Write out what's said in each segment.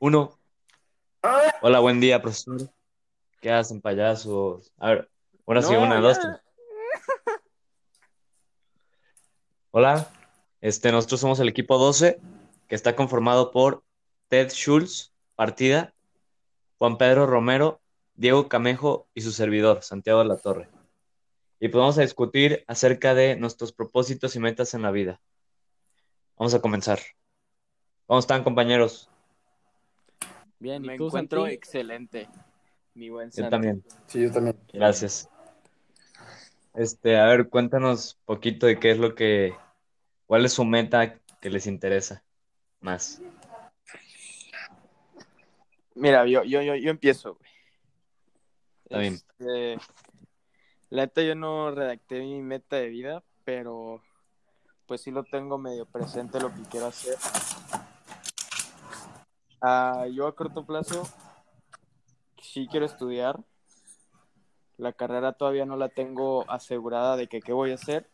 Uno. Hola, buen día, profesor. ¿Qué hacen, payasos? A ver, ahora sí, No, una, ya. dos, tres. Hola, este, nosotros somos el equipo 12, que está conformado por Ted Schultz, partida, Juan Pedro Romero, Diego Camejo y su servidor, Santiago de la Torre. Y pues vamos a discutir acerca de nuestros propósitos y metas en la vida. Vamos a comenzar. ¿Cómo están, compañeros? Bien, ¿y Me tú, encuentro Santi? excelente, mi buen Yo Santi. también. Sí, yo también. Gracias. Este, a ver, cuéntanos poquito de qué es lo que, cuál es su meta que les interesa más. Mira, yo, yo, yo, yo empiezo, güey. Está bien. Este, la neta, yo no redacté mi meta de vida, pero pues sí lo tengo medio presente lo que quiero hacer. Ah, yo a corto plazo sí quiero estudiar. La carrera todavía no la tengo asegurada de que qué voy a hacer,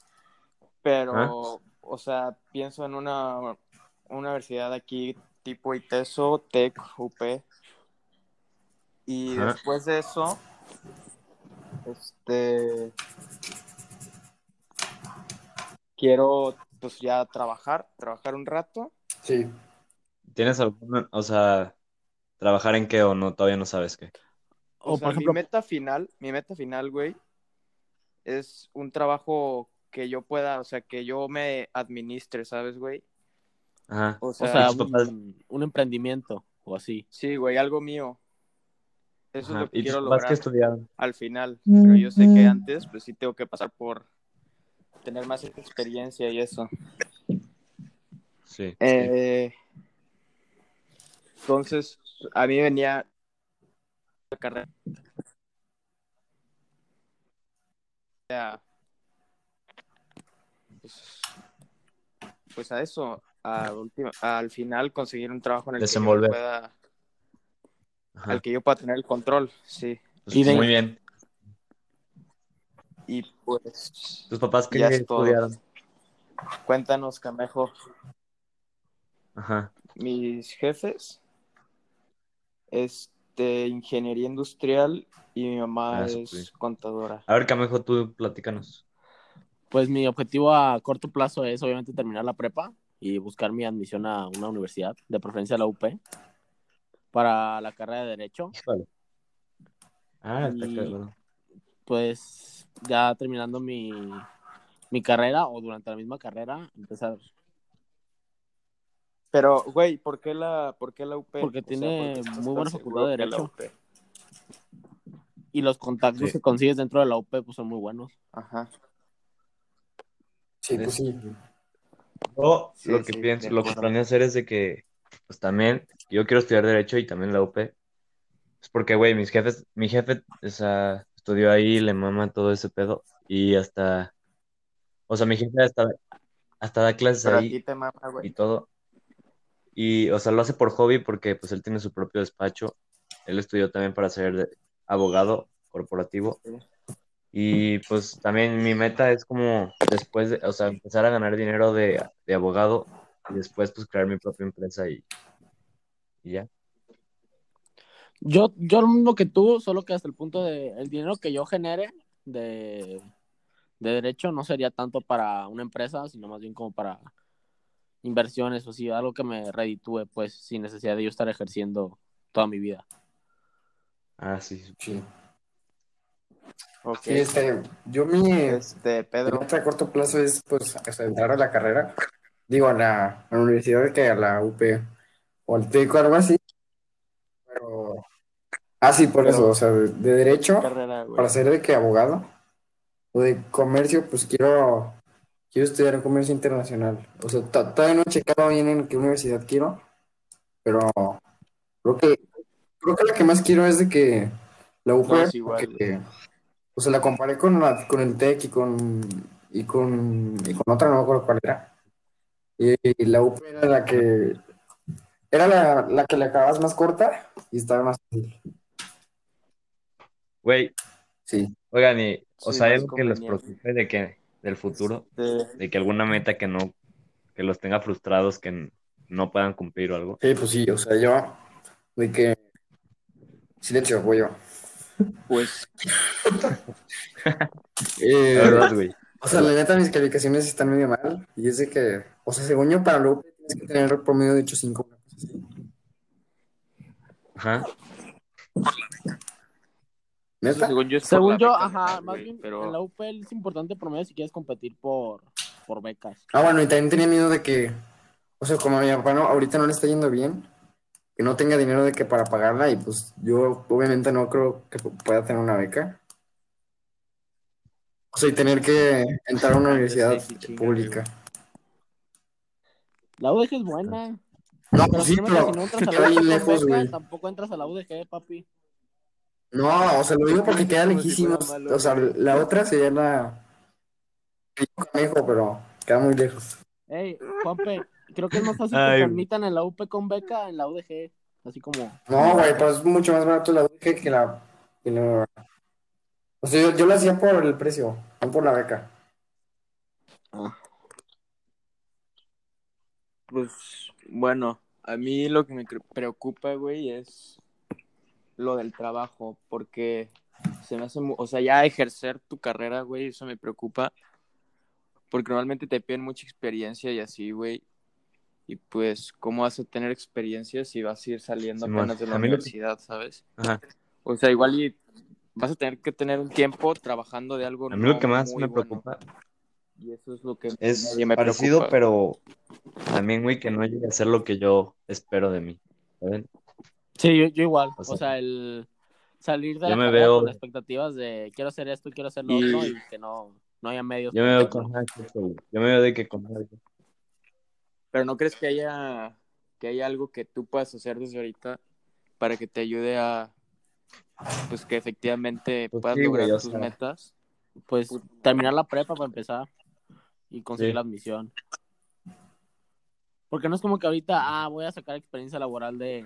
pero, o sea, pienso en una, una universidad aquí tipo ITESO, TEC, UP. Y después de eso, este, quiero pues ya trabajar, trabajar un rato. Sí. ¿Tienes alguna, o sea, trabajar en qué o no, todavía no sabes qué? O, O, sea, por ejemplo, mi meta final, mi meta final, güey, es un trabajo que yo pueda, o sea, que yo me administre, ¿sabes, güey? Ajá. O o sea, un, un emprendimiento o así. sí, güey, algo mío. Eso Ajá. es lo que ¿Y quiero lograr estudiaron? al final. Pero yo sé que antes, pues sí tengo que pasar por tener más experiencia y eso. Sí. sí. Entonces, a mí venía la carrera. O sea, pues, pues a eso, a última- al final conseguir un trabajo en el Desenvolver. que yo pueda, Ajá. al que yo pueda tener el control, sí. Pues, y de- Muy bien. Y pues, ¿Tus papás qué estudiaron? cuéntanos, Camejo, Ajá. mis jefes, este, ingeniería industrial y mi mamá Ah, es contadora. A ver, Camejo, tú platícanos. Pues mi objetivo a corto plazo es obviamente terminar la prepa y buscar mi admisión a una universidad, de preferencia a la UP, para la carrera de Derecho. Híjole. Ah, está Y- claro. Pues ya terminando mi, mi carrera o durante la misma carrera, empezar. Pero, güey, ¿por qué la, por qué la UP? Porque O sea, tiene ¿por qué estás muy buena facultad de Derecho. UP? Y los contactos Sí. que consigues dentro de la UP pues, son muy buenos. Ajá. Sí, pues sí. Yo Sí, lo que sí, pienso, lo que planeo hacer es de que, pues también, yo quiero estudiar Derecho y también la UP. Es porque, güey, mis jefes, mi jefe, o sea, estudió ahí, le mama todo ese pedo. Y hasta, o sea, mi jefe hasta, hasta da clases Pero a ahí ti te mama, y güey. todo. Y, o sea, lo hace por hobby porque, pues, él tiene su propio despacho. Él estudió también para ser abogado corporativo. Y, pues, también mi meta es como, después de, o sea, empezar a ganar dinero de, de abogado y después, pues, crear mi propia empresa y, y ya. Yo, yo lo mismo que tú, solo que hasta el punto de el dinero que yo genere de, de derecho no sería tanto para una empresa, sino más bien como para inversiones o sí, algo que me reditúe, pues, sin necesidad de yo estar ejerciendo toda mi vida. Ah, sí. Sí. Ok. Sí, este, yo mi, Este, Pedro. meta a corto plazo es, pues, entrar a la carrera. Digo, a la, a la universidad que a la UP o al TEC o algo así. Pero, ah, sí, por Pero- eso, o sea, de, de derecho, Carrera, para ser de que abogado, o de comercio, pues quiero, quiero estudiar comercio internacional. O sea, to- todavía no he checado bien en qué universidad quiero, pero creo que, creo que la que más quiero es de que la UP, No, es igual, porque, o sea, la comparé con, la, con el TEC y con, y con, y con otra, no me acuerdo cuál era. Y, y la UP era la que, era la, la que le acabas más corta y estaba más fácil. Güey, Sí. oigan, y, o Sí, sea, más algo que les preocupe de que, del futuro, Este, de que alguna meta que no, que los tenga frustrados, que no puedan cumplir o algo. Sí, pues sí, o sea, yo, De que. Silencio, voy yo. Pues Eh, La verdad, güey. o sea, la neta, mis calificaciones están medio mal. Y es de que, o sea, según yo, para UP tienes que tener promedio de 8.5. una cosa así. Ajá. ¿Neta? según yo, Según yo, beca, ajá, güey, más bien pero en la UP es importante promedio si quieres competir por, por becas. Ah, bueno, y también tenía miedo de que, o sea, como a mi papá no, ahorita no le está yendo bien, que no tenga dinero de que para pagarla y pues yo obviamente no creo que pu- pueda tener una beca. O sea, y tener que entrar a una universidad Sí, sí, chinga, pública. La UDG es buena. No, Pero pues sí, pero si no entras a la UDG lejos, beca, tampoco entras a la UDG, papi. No, o sea, lo digo porque queda Como si lejísimos. fuera malo, O sea, güey. la otra sería la Camejo, pero queda muy lejos. Ey, Juanpe, creo que es más fácil Ay, que güey. permitan en la UP con beca en la UDG. Así como. No, güey, pues es mucho más barato la UDG que la, que la- O sea, yo, yo lo hacía por el precio, no por la beca. Pues bueno, a mí lo que me cre- preocupa, güey, es lo del trabajo, porque se me hace, o sea, ya ejercer tu carrera, güey, eso me preocupa, porque normalmente te piden mucha experiencia y así, güey, y pues, ¿cómo vas a tener experiencia si vas a ir saliendo apenas de la que- universidad, sabes? Ajá. O sea, igual y vas a tener que tener un tiempo trabajando de algo A mí lo que más me bueno, preocupa y eso es lo que es me parecido, preocupa. pero también, güey, que no llegue a ser lo que yo espero de mí. ¿saben? Sí, yo, yo igual. O O sea, el salir de la me carrera veo- con expectativas de quiero hacer esto, quiero hacer lo Y- otro y que no, no haya medios. Yo me veo con. Yo me veo de que con Pero ¿no crees que haya, que haya algo que tú puedas hacer desde ahorita para que te ayude a, pues que efectivamente Pues puedas sí, lograr tus sea, metas? Pues terminar la prepa para empezar y conseguir Sí. la admisión. Porque no es como que ahorita, ah, voy a sacar experiencia laboral de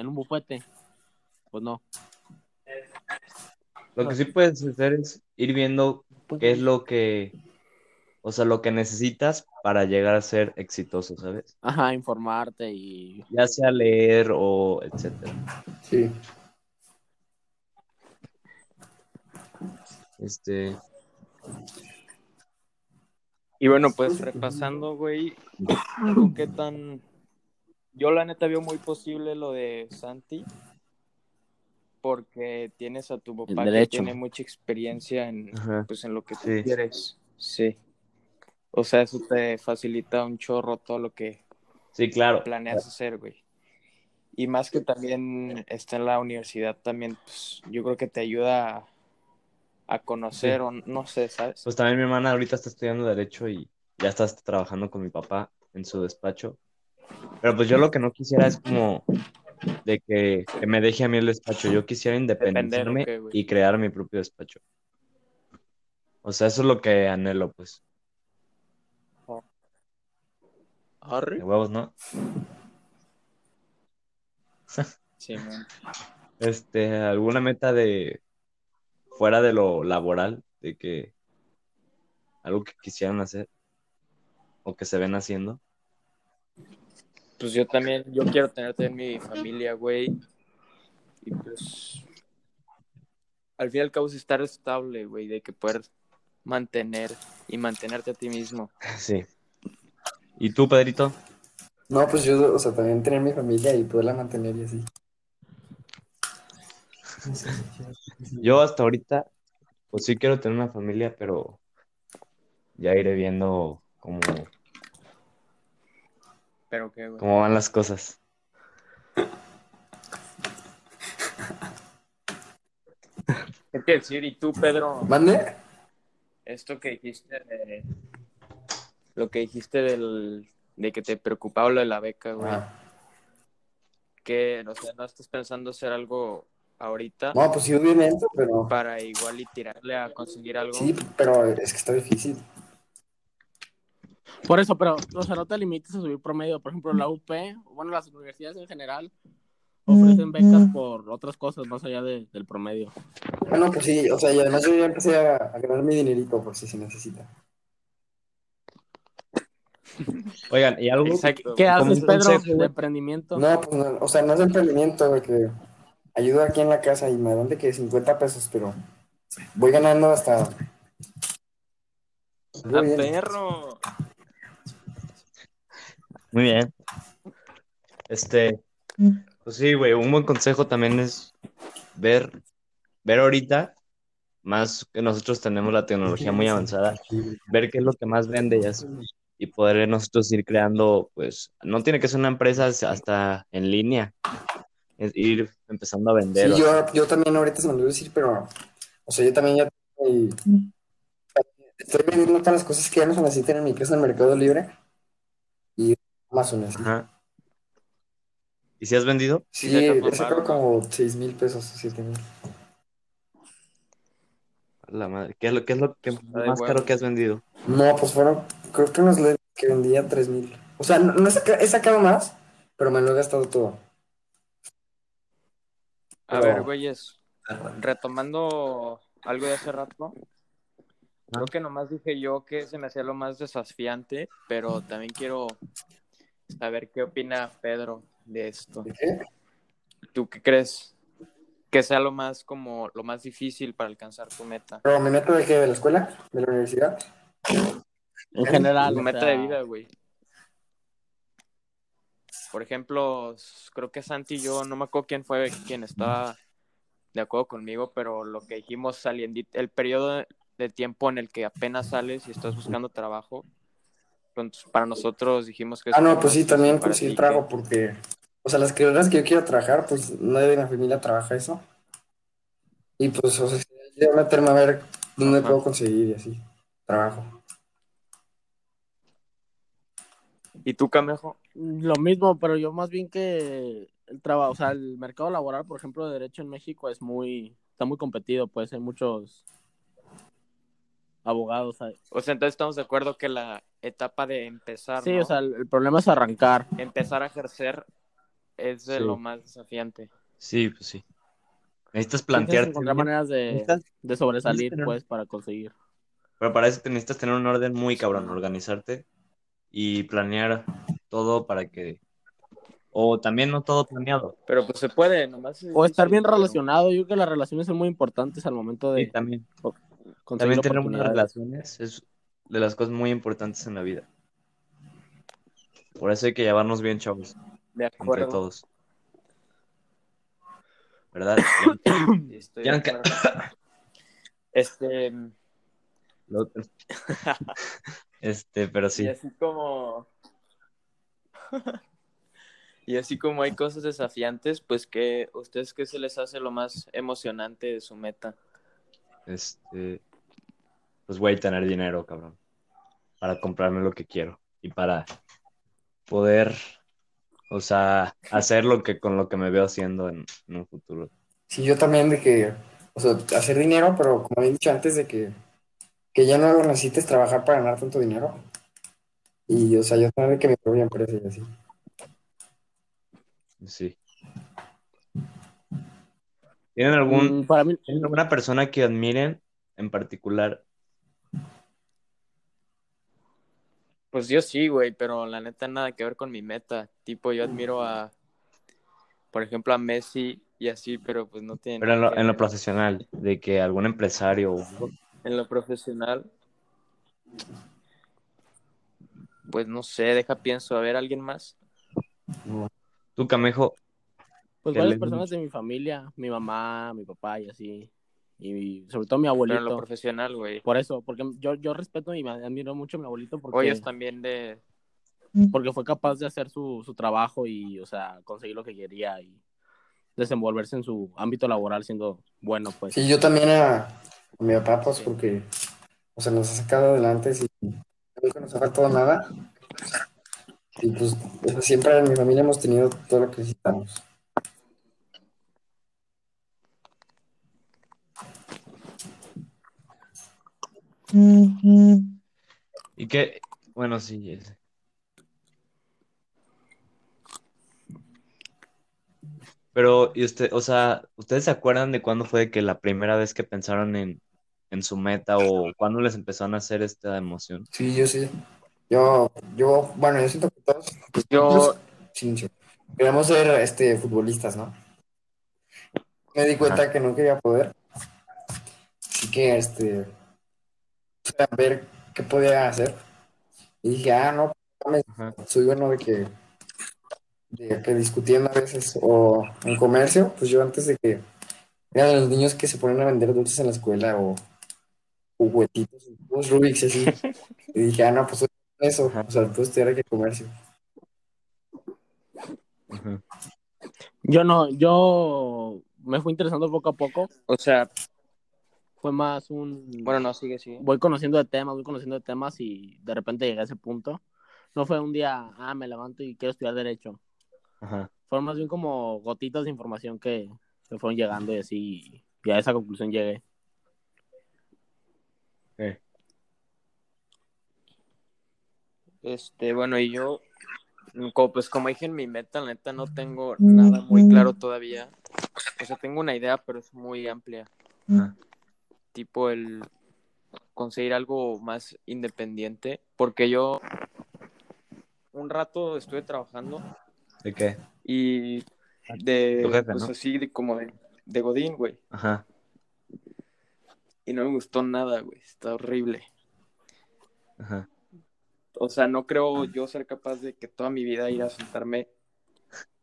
en un bufete. Pues no. Lo que sí puedes hacer es ir viendo qué es lo que, o sea, lo que necesitas para llegar a ser exitoso, ¿sabes? Ajá, informarte y Ya sea leer o etcétera. Sí. Este, Y bueno, pues repasando, güey, ¿tú qué tan...? Yo la neta veo muy posible lo de Santi, porque tienes a tu papá que tiene mucha experiencia en, Ajá. pues, en lo que tú Sí. quieres. Sí. O sea, eso te facilita un chorro todo lo que sí, claro. planeas hacer, güey. Y más que también está en la universidad, también, pues, yo creo que te ayuda a, a conocer, Sí. o no sé, ¿sabes? Pues también mi hermana ahorita está estudiando Derecho y ya está trabajando con mi papá en su despacho. Pero pues yo lo que no quisiera es como de que, que me deje a mí el despacho. Yo quisiera independizarme y crear mi propio despacho. O sea, eso es lo que anhelo, pues. Arre. De huevos, ¿no? Sí, man. Este, alguna meta de fuera de lo laboral, de que algo que quisieran hacer o que se ven haciendo. Pues yo también, yo quiero tenerte en mi familia, güey. Y pues, al fin y al cabo es estar estable, güey, de que poder mantener y mantenerte a ti mismo. Sí. ¿Y tú, Pedrito? No, pues yo, o sea, también tener mi familia y poderla mantener y así. Yo hasta ahorita, pues sí quiero tener una familia, pero ya iré viendo cómo, Pero qué, güey. cómo van las cosas. ¿Qué te decir? Y tú, Pedro, ¿Mande? esto que dijiste de... Lo que dijiste del... de que te preocupaba lo de la beca, güey. Ah. Que, o sea, no estás pensando hacer algo ahorita No, pues sí, obviamente, pero... para igual y tirarle a conseguir algo. Sí, pero es que está difícil. Por eso, pero, o sea, no te limites a subir promedio. Por ejemplo, la UP, bueno, las universidades en general, ofrecen becas por otras cosas más allá de- del promedio. Bueno, pues sí, o sea, y además yo ya empecé a, a ganar mi dinerito por si se necesita. Oigan, y algo Exacto. ¿Qué haces, Pedro, consejo, de emprendimiento? No, pues, no, o sea, no es emprendimiento, güey, que ayudo aquí en la casa y me dan de que 50 pesos, pero voy ganando hasta... ¡A perro! Muy bien. Este, pues sí, güey, un buen consejo también es ver, ver ahorita, más que nosotros tenemos la tecnología muy avanzada, ver qué es lo que más vende y así, y poder nosotros ir creando, pues, no tiene que ser una empresa hasta en línea, es ir empezando a vender. Sí, yo, yo también ahorita se me olvidó decir, pero, o sea, yo también ya y- estoy vendiendo todas las cosas que ya no se necesitan en mi casa en Mercado Libre Amazon, así. Ajá. ¿Y si has vendido? Sí, Sí, he sacado como 6 mil pesos, 7 mil. La madre, ¿qué es lo, qué es lo que más caro que has vendido? No, pues fueron, creo que unos que vendía 3 mil. O sea, no, no he, saca- he sacado más, pero me lo he gastado todo. A Pero- ver, güeyes, retomando algo de hace rato, creo que nomás dije yo que se me hacía lo más desafiante, pero también quiero saber qué opina Pedro de esto. ¿De qué? ¿Tú qué crees que sea lo más como lo más difícil para alcanzar tu meta? Pero me meto de qué, de la escuela, de la universidad. En general, Tu meta sea, de vida, güey. Por ejemplo, creo que Santi y yo, no me acuerdo quién fue quien estaba de acuerdo conmigo, pero lo que dijimos saliendo, el periodo de tiempo en el que apenas sales y estás buscando trabajo, para nosotros dijimos que es Ah, no, pues sí, también conseguir ti, trabajo porque, o sea, las carreras que yo quiero trabajar, pues nadie de mi familia trabaja eso. Y pues, o sea, quiero meterme a ver dónde Ajá. puedo conseguir y así, trabajo. ¿Y tú, Camejo? Lo mismo, pero yo más bien que el trabajo, o sea, el mercado laboral, por ejemplo, de derecho en México es muy, está muy competido, pues hay muchos abogados. O sea, entonces estamos de acuerdo que la etapa de empezar, Sí, ¿no? o sea, el, el problema es arrancar. empezar a ejercer es de Sí. lo más desafiante. Sí, pues sí. Necesitas Necesitas plantearte bien, maneras de, necesitas- de sobresalir, tener- pues, para conseguir. pero para eso te necesitas tener un orden muy cabrón, organizarte y planear todo para que... O también no todo planeado. Pero pues se puede, nomás. es O estar bien pero- relacionado. Yo creo que las relaciones son muy importantes al momento Sí, de también. conseguir También tener buenas oportunidades. relaciones es de las cosas muy importantes en la vida. Por eso hay que llevarnos bien, chavos, De entre acuerdo. todos. ¿Verdad? Estoy de acuerdo. Este, Este, pero y sí. así como. y así como hay cosas desafiantes, pues que ustedes qué se les hace lo más emocionante de su meta. Este, pues güey, tener dinero, cabrón, para comprarme lo que quiero y para poder, o sea, hacer lo que con lo que me veo haciendo en, en un futuro. Sí, yo también de que, o sea, hacer dinero, pero como he dicho antes, de que, que ya no necesites trabajar para ganar tanto dinero. Y, o sea, yo también de que mi propia empresa y así. Sí. ¿Tienen algún, Mm, para mí, ¿tienen alguna persona que admiren en particular? Pues yo sí, güey, pero la neta nada que ver con mi meta. Tipo, yo admiro a, por ejemplo, a Messi y así, pero pues no tiene Pero en lo, en lo profesional, de que algún empresario. En lo profesional, pues no sé, deja pienso, a ver, ¿alguien más? Tú, Camejo, pues varias personas de mi familia, mi mamá, mi papá y así. Y sobre todo mi Pero en lo abuelito. profesional, güey. Por eso, porque yo, yo respeto y me admiro mucho a mi abuelito porque, ellos también de... porque fue capaz de hacer su, su trabajo y, o sea, conseguir lo que quería y desenvolverse en su ámbito laboral siendo bueno, pues. Sí, yo también a, a mi papá, pues porque, o sea, nos ha sacado adelante y nunca nos ha faltado nada. Y pues, siempre en mi familia hemos tenido todo lo que necesitamos. Y que, bueno, sí, ese. Pero, y usted, o sea, ¿ustedes se acuerdan de cuándo fue que la primera vez que pensaron en, en su meta o cuándo les empezaron a hacer esta emoción? Sí, yo sí. Yo, yo, bueno, yo siento que todos, pues Yo, queremos ser este, futbolistas, ¿no? Me di cuenta que no quería poder. Así que, este, a ver qué podía hacer. Y dije, ah, no, Ajá. soy bueno de que, de que discutiendo a veces o en comercio, pues yo antes de que eran los niños que se ponen a vender dulces en la escuela o juguetitos, cubos Rubik's así. Y dije, ah, no, pues eso, Ajá. o sea, puedo estudiar que comercio. Ajá. Yo no, yo me fui interesando poco a poco. o sea, Fue más un. bueno, no, sigue, sigue. voy conociendo de temas, voy conociendo de temas y de repente llegué a ese punto. No fue un día, ah, me levanto y quiero estudiar Derecho. Ajá. Fueron más bien como gotitas de información que me fueron llegando y así. Y a esa conclusión llegué. Ok. Este, bueno, y yo, como, pues como dije en mi meta, la neta no tengo nada muy claro todavía. O sea, tengo una idea, pero es muy amplia. Ajá. Tipo el conseguir algo más independiente, porque yo un rato estuve trabajando ¿De qué? y de, Tu jefe, pues ¿no? así, de, como de, de Godín, güey. Ajá. Y no me gustó nada, güey. Está horrible. Ajá. O sea, no creo yo ser capaz de que toda mi vida ir a sentarme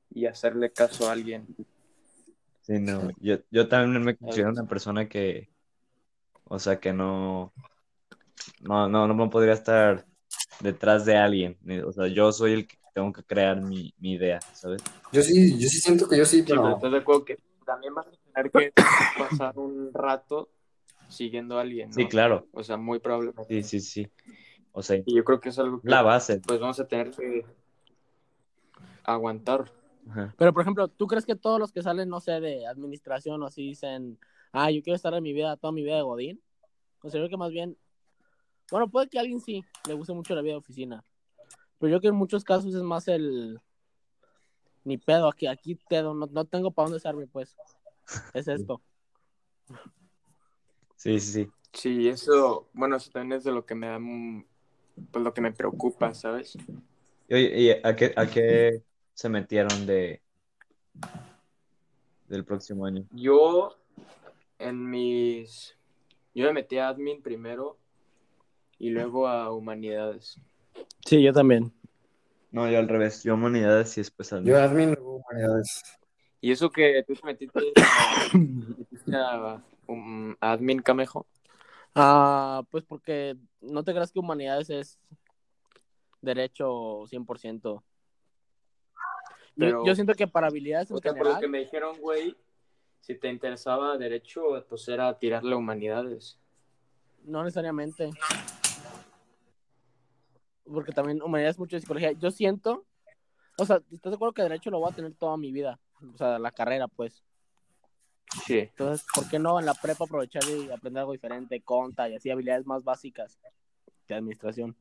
y hacerle caso a alguien. Sí, no. Yo, yo también me considero una persona que, o sea, que no, no, no, no podría estar detrás de alguien. O sea, yo soy el que tengo que crear mi, mi idea, ¿sabes? Yo sí, yo sí siento que yo sí, Sí, pero pero estás de acuerdo que también vas a tener que pasar un rato siguiendo a alguien, ¿no? Sí, claro. O sea, muy probablemente. Sí, sí, sí. O sea, Y yo creo que es algo que la base. pues vamos a tener que aguantar. Ajá. Pero, por ejemplo, ¿tú crees que todos los que salen, no sé, de administración o así dicen, ah, yo quiero estar en mi vida, toda mi vida de Godín? Considero que más bien, bueno, puede que a alguien sí le guste mucho la vida de oficina. Pero yo creo que en muchos casos es más el, ni pedo, aquí, aquí pedo, no, no tengo para dónde hacerme, pues. Es esto. Sí, sí, sí. Sí, eso, bueno, eso también es de lo que me da, pues lo que me preocupa, ¿sabes? Y, oye, ¿y a qué, a qué se metieron de del próximo año? Yo, en mis, yo me metí a admin primero y luego a humanidades. Sí, yo también. No, yo al revés. Yo humanidades y después al yo admin luego humanidades. Y eso que tú te metiste a, metiste a, um, a admin Camejo. Ah, pues porque no te creas que humanidades es derecho 100%. Yo- Pero- yo, siento que para habilidades en O sea, por lo que me dijeron, güey, si te interesaba derecho, pues era tirarle a humanidades. no necesariamente. Porque también humanidades es mucho de psicología. Yo siento, o sea, ¿estás de acuerdo que derecho lo voy a tener toda mi vida? O sea, la carrera, pues. Sí. Entonces, ¿por qué no en la prepa aprovechar y aprender algo diferente, conta y así habilidades más básicas de administración?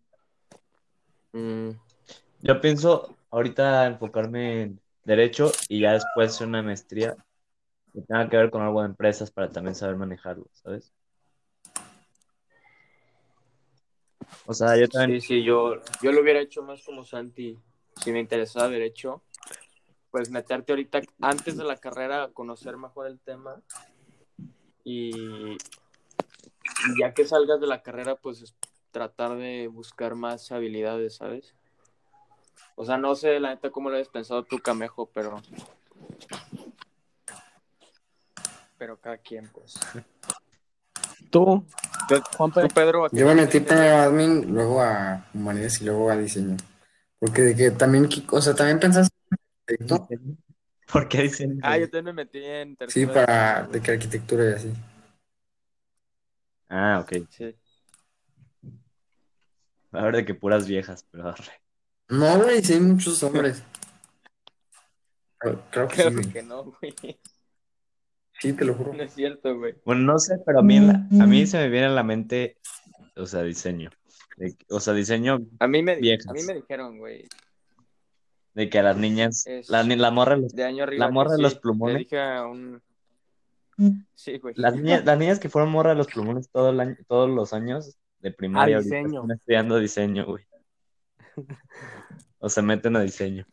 Mm, Yo pienso ahorita enfocarme en derecho y ya después hacer una maestría que tenga que ver con algo de empresas para también saber manejarlo, ¿sabes? O sea, yo también, Sí, sí, yo, yo lo hubiera hecho más como Santi. Si me interesaba derecho, pues meterte ahorita antes de la carrera a conocer mejor el tema. Y, ya que salgas de la carrera, pues es tratar de buscar más habilidades, ¿sabes? O sea, no sé la neta cómo lo habías pensado tú, Camejo, pero. Pero cada quien, pues. Tú, Juanpe, Pedro, ¿a qué Yo me metí primero a admin, luego a humanidades y luego a diseño. Porque de que también, o sea, también pensaste en arquitecto. ¿por qué dicen? Ah, yo también me metí en Sí, para de que arquitectura y así. Ah, ok. Sí. A ver de que puras viejas, pero arre. No, güey, sí hay muchos hombres. Claro que sí, Creo güey. que no, güey. Sí, te lo juro. No es cierto, güey. Bueno, no sé, pero a mí, a mí se me viene a la mente, o sea, diseño. De- o sea, diseño A mí me, Viejas. a mí me dijeron, güey, de que a las niñas, Es- la, ni- la morra, los- de año arriba. La morra de los plumones. Le dije a un... Sí, güey. las niñas, las niñas que fueron morra de los plumones todo el año, todos los años de primaria, A ahorita diseño. están estudiando diseño, güey. o se meten a diseño.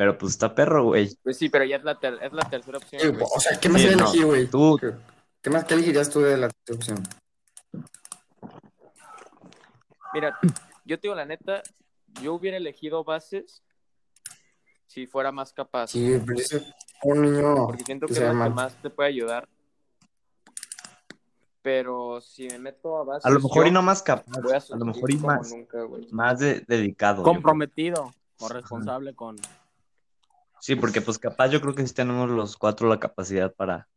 Pero pues está perro, güey. Pues sí, pero ya es la, ter- es la tercera opción. Sí, o sea, ¿qué más Sí, no, elegir, güey? tú- ¿Qué, más qué elegirías tú de la tercera opción? Mira, yo te digo la neta, yo hubiera elegido bases si fuera más capaz. Sí, pero es un niño Porque siento que que es lo que más te puede ayudar. Pero si me meto a bases. A lo mejor yo y no más capaz, a, a lo mejor y más, nunca, más de- dedicado. Comprometido o responsable con. Sí, porque pues capaz yo creo que sí tenemos los cuatro la capacidad para,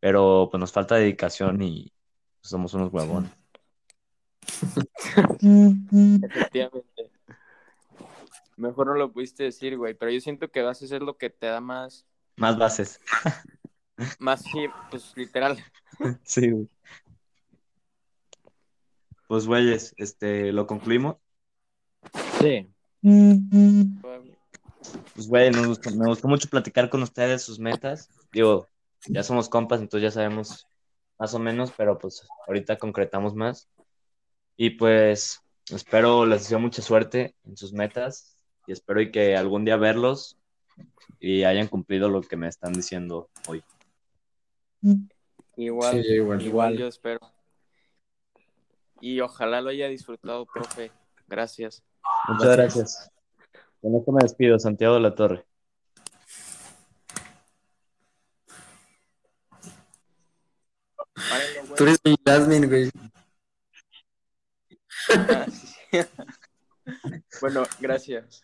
pero pues nos falta dedicación y pues, somos unos huevones. Efectivamente. Mejor no lo pudiste decir, güey. Pero yo siento que bases es lo que te da más. Más bases. Más, sí, pues literal. Sí, güey. Pues güeyes, este, lo concluimos. Sí. Pues güey, nos gustó- me gustó mucho platicar con ustedes sus metas. Digo, ya somos compas, entonces ya sabemos más o menos, pero pues ahorita concretamos más. Y pues espero les deseo mucha suerte en sus metas y espero y que algún día verlos y hayan cumplido lo que me están diciendo hoy. Igual, Sí, igual. igual yo espero. Y ojalá lo haya disfrutado, profe. Gracias. Muchas gracias. Con esto me despido, Santiago de la Torre. Tú eres mi Jasmine, güey. Ah, bueno, gracias.